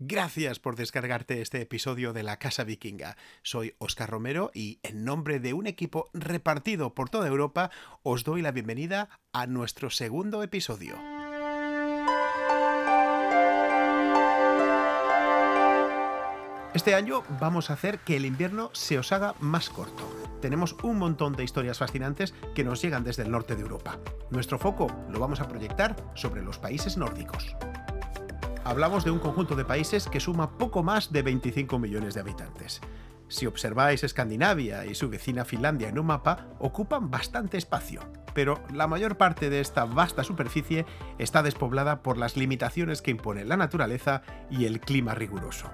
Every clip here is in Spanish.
Gracias por descargarte este episodio de La Casa Vikinga. Soy Oscar Romero y en nombre de un equipo repartido por toda Europa os doy la bienvenida a nuestro segundo episodio. Este año vamos a hacer que el invierno se os haga más corto. Tenemos un montón de historias fascinantes que nos llegan desde el norte de Europa. Nuestro foco lo vamos a proyectar sobre los países nórdicos hablamos de un conjunto de países que suma poco más de 25 millones de habitantes. Si observáis Escandinavia y su vecina Finlandia en un mapa, ocupan bastante espacio, pero la mayor parte de esta vasta superficie está despoblada por las limitaciones que impone la naturaleza y el clima riguroso.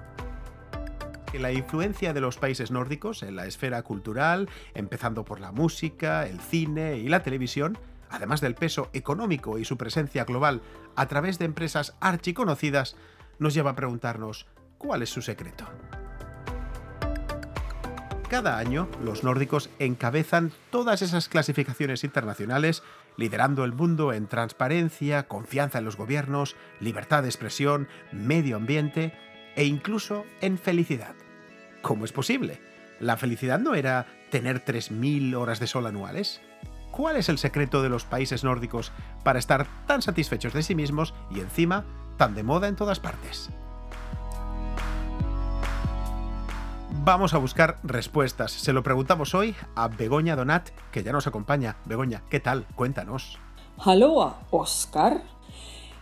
La influencia de los países nórdicos en la esfera cultural, empezando por la música, el cine y la televisión, además del peso económico y su presencia global a través de empresas archiconocidas, nos lleva a preguntarnos cuál es su secreto. Cada año, los nórdicos encabezan todas esas clasificaciones internacionales, liderando el mundo en transparencia, confianza en los gobiernos, libertad de expresión, medio ambiente e incluso en felicidad. ¿Cómo es posible? ¿La felicidad no era tener 3.000 horas de sol anuales? ¿Cuál es el secreto de los países nórdicos para estar tan satisfechos de sí mismos y encima tan de moda en todas partes? Vamos a buscar respuestas. Se lo preguntamos hoy a Begoña Donat, que ya nos acompaña. Begoña, ¿qué tal? Cuéntanos. Hola, Oscar.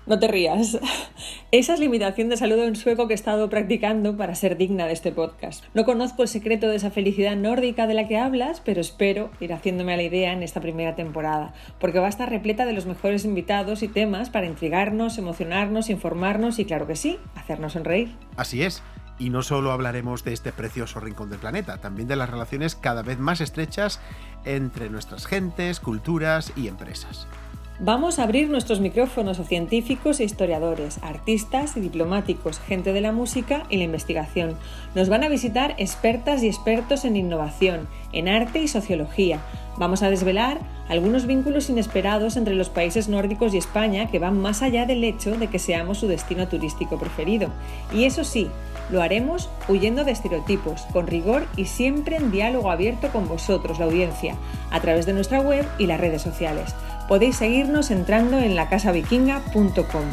No te rías. Esa es la imitación de saludo en sueco que he estado practicando para ser digna de este podcast. No conozco el secreto de esa felicidad nórdica de la que hablas, pero espero ir haciéndome a la idea en esta primera temporada, porque va a estar repleta de los mejores invitados y temas para intrigarnos, emocionarnos, informarnos y, claro que sí, hacernos sonreír. Así es. Y no solo hablaremos de este precioso rincón del planeta, también de las relaciones cada vez más estrechas entre nuestras gentes, culturas y empresas. Vamos a abrir nuestros micrófonos a científicos e historiadores, artistas y diplomáticos, gente de la música y la investigación. Nos van a visitar expertas y expertos en innovación, en arte y sociología. Vamos a desvelar algunos vínculos inesperados entre los países nórdicos y España que van más allá del hecho de que seamos su destino turístico preferido. Y eso sí, lo haremos huyendo de estereotipos, con rigor y siempre en diálogo abierto con vosotros, la audiencia, a través de nuestra web y las redes sociales. Podéis seguirnos entrando en lacasavikinga.com.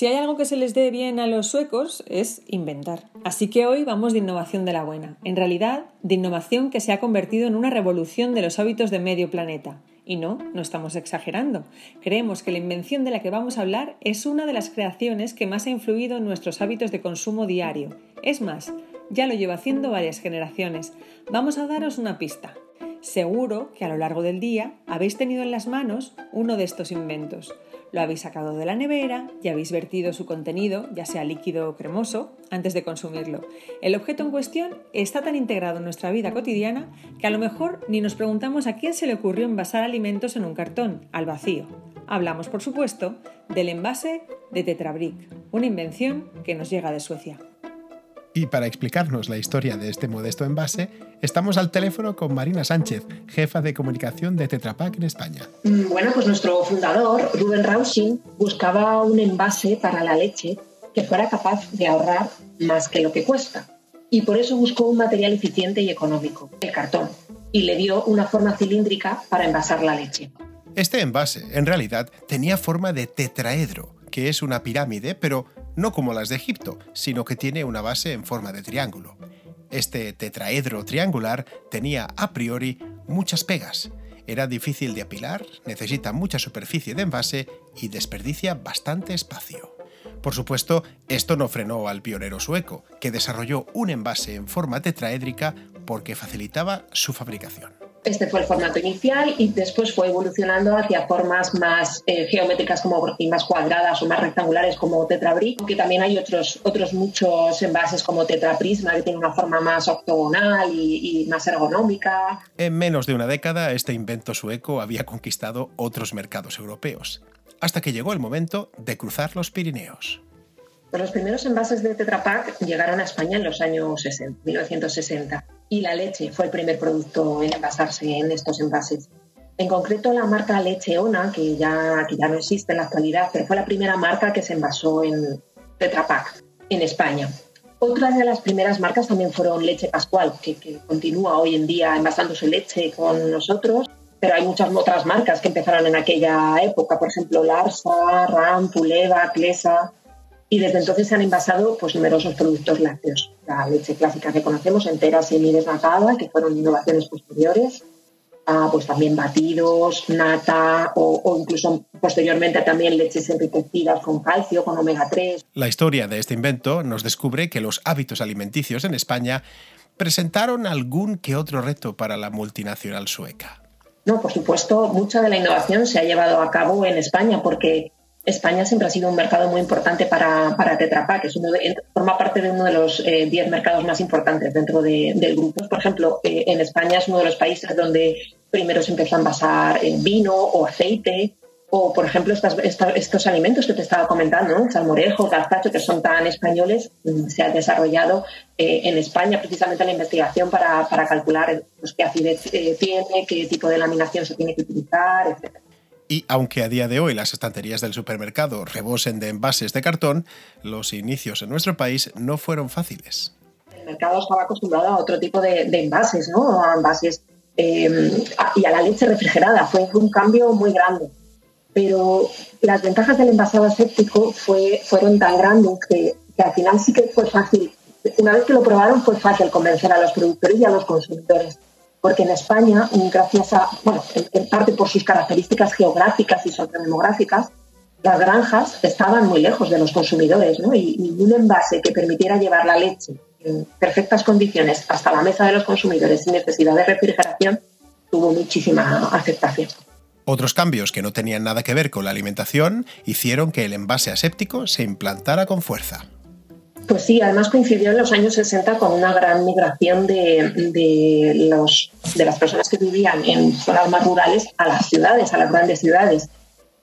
Si hay algo que se les dé bien a los suecos es inventar. Así que hoy vamos de innovación de la buena. En realidad, de innovación que se ha convertido en una revolución de los hábitos de medio planeta. Y no, no estamos exagerando. Creemos que la invención de la que vamos a hablar es una de las creaciones que más ha influido en nuestros hábitos de consumo diario. Es más, ya lo lleva haciendo varias generaciones. Vamos a daros una pista. Seguro que a lo largo del día habéis tenido en las manos uno de estos inventos. Lo habéis sacado de la nevera y habéis vertido su contenido, ya sea líquido o cremoso, antes de consumirlo. El objeto en cuestión está tan integrado en nuestra vida cotidiana que a lo mejor ni nos preguntamos a quién se le ocurrió envasar alimentos en un cartón, al vacío. Hablamos, por supuesto, del envase de Tetrabric, una invención que nos llega de Suecia. Y para explicarnos la historia de este modesto envase, estamos al teléfono con Marina Sánchez, jefa de comunicación de Tetra Pak en España. Mm, bueno, pues nuestro fundador, Ruben Rausing, buscaba un envase para la leche que fuera capaz de ahorrar más que lo que cuesta. Y por eso buscó un material eficiente y económico, el cartón, y le dio una forma cilíndrica para envasar la leche. Este envase, en realidad, tenía forma de tetraedro, que es una pirámide, pero no como las de Egipto, sino que tiene una base en forma de triángulo. Este tetraedro triangular tenía a priori muchas pegas. Era difícil de apilar, necesita mucha superficie de envase y desperdicia bastante espacio. Por supuesto, esto no frenó al pionero sueco, que desarrolló un envase en forma tetraédrica porque facilitaba su fabricación. Este fue el formato inicial y después fue evolucionando hacia formas más eh, geométricas como y más cuadradas o más rectangulares como tetrabric, que también hay otros, otros muchos envases como tetraprisma que tienen una forma más octogonal y, y más ergonómica. En menos de una década, este invento sueco había conquistado otros mercados europeos, hasta que llegó el momento de cruzar los Pirineos. Los primeros envases de Tetra Pak llegaron a España en los años 1960 y la leche fue el primer producto en envasarse en estos envases. En concreto, la marca Lecheona, que ya, que ya no existe en la actualidad, pero fue la primera marca que se envasó en Tetra Pak en España. Otras de las primeras marcas también fueron Leche Pascual, que, continúa hoy en día envasándose leche con nosotros pero hay muchas otras marcas que empezaron en aquella época, por ejemplo, Larsa, Ram, Puleva, Clesa, y desde entonces se han envasado pues, numerosos productos lácteos. La leche clásica que conocemos, entera, semi-desnatada, que fueron innovaciones posteriores, ah, pues también batidos, nata o, o, incluso posteriormente también leches enriquecidas con calcio, con omega 3. La historia de este invento nos descubre que los hábitos alimenticios en España presentaron algún que otro reto para la multinacional sueca. No, por supuesto, mucha de la innovación se ha llevado a cabo en España porque España siempre ha sido un mercado muy importante para, para Tetra Pak, es uno de, forma parte de uno de los 10 eh, mercados más importantes dentro de, del grupo. Por ejemplo, eh, en España es uno de los países donde primero se empezó a envasar vino o aceite, o, por ejemplo, estas, estos alimentos que te estaba comentando, ¿no? salmorejo, gazpacho, que son tan españoles, mm, se ha desarrollado eh, en España precisamente la investigación para, calcular pues, qué acidez eh, tiene, qué tipo de laminación se tiene que utilizar, etc. Y aunque a día de hoy las estanterías del supermercado rebosen de envases de cartón, los inicios en nuestro país no fueron fáciles. El mercado estaba acostumbrado a otro tipo de, envases, ¿no? A envases eh, y a la leche refrigerada. Fue un cambio muy grande pero las ventajas del envasado aséptico fue, fueron tan grandes que, al final sí que fue fácil. Una vez que lo probaron fue fácil convencer a los productores y a los consumidores, porque en España, gracias a, bueno, en, parte por sus características geográficas y sociodemográficas, las granjas estaban muy lejos de los consumidores, ¿no? Y ningún envase que permitiera llevar la leche en perfectas condiciones hasta la mesa de los consumidores sin necesidad de refrigeración tuvo muchísima aceptación. Otros cambios que no tenían nada que ver con la alimentación hicieron que el envase aséptico se implantara con fuerza. Pues sí, además coincidió en los años 60 con una gran migración de, de, los, de las personas que vivían en zonas más rurales a las ciudades, a las grandes ciudades.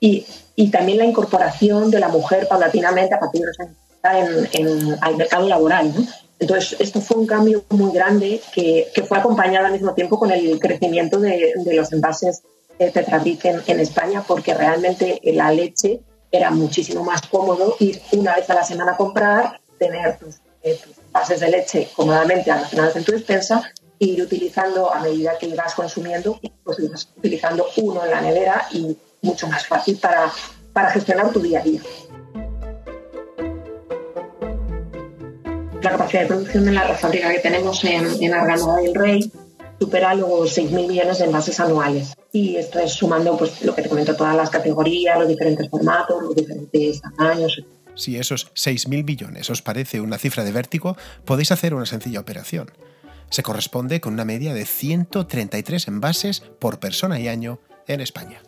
Y, y también la incorporación de la mujer paulatinamente a partir de los años en, en, al mercado laboral. ¿no? Entonces, esto fue un cambio muy grande que, que, fue acompañado al mismo tiempo con el crecimiento de, de los envases Tetrabric en, en España porque realmente la leche era muchísimo más cómodo ir una vez a la semana a comprar, tener tus, eh, bases de leche cómodamente almacenadas en tu despensa e ir utilizando a medida que ibas consumiendo, pues ibas utilizando uno en la nevera y mucho más fácil para, para gestionar tu día a día. La capacidad de producción en la fábrica que tenemos en, en Arganda del Rey supera los 6.000 millones de envases anuales. Y esto es sumando pues, lo que te comento, todas las categorías, los diferentes formatos, los diferentes tamaños. Si esos 6.000 millones os parece una cifra de vértigo, podéis hacer una sencilla operación. Se corresponde con una media de 133 envases por persona y año en España.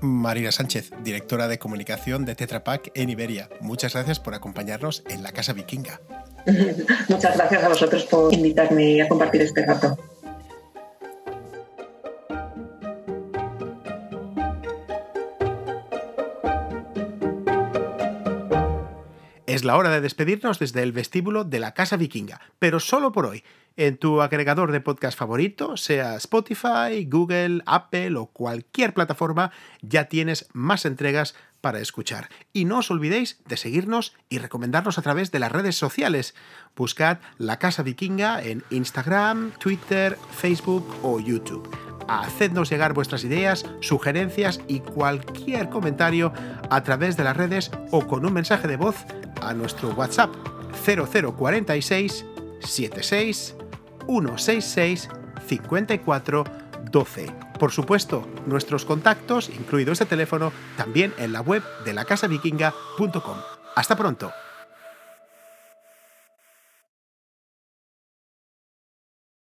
Marina Sánchez, directora de comunicación de Tetra Pak en Iberia. Muchas gracias por acompañarnos en la Casa Vikinga. Muchas gracias a vosotros por invitarme a compartir este rato. Es la hora de despedirnos desde el vestíbulo de la Casa Vikinga, pero solo por hoy. En tu agregador de podcast favorito, sea Spotify, Google, Apple o cualquier plataforma, ya tienes más entregas para escuchar. Y no os olvidéis de seguirnos y recomendarnos a través de las redes sociales. Buscad La Casa Vikinga en Instagram, Twitter, Facebook o YouTube hacednos llegar vuestras ideas, sugerencias y cualquier comentario a través de las redes o con un mensaje de voz a nuestro WhatsApp 0046 76 166 54 12. Por supuesto, nuestros contactos, incluido este teléfono, también en la web de lacasavikinga.com. Hasta pronto.